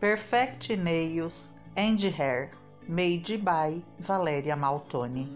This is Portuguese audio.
Perfect Nails and Hair, made by Valéria Maltoni.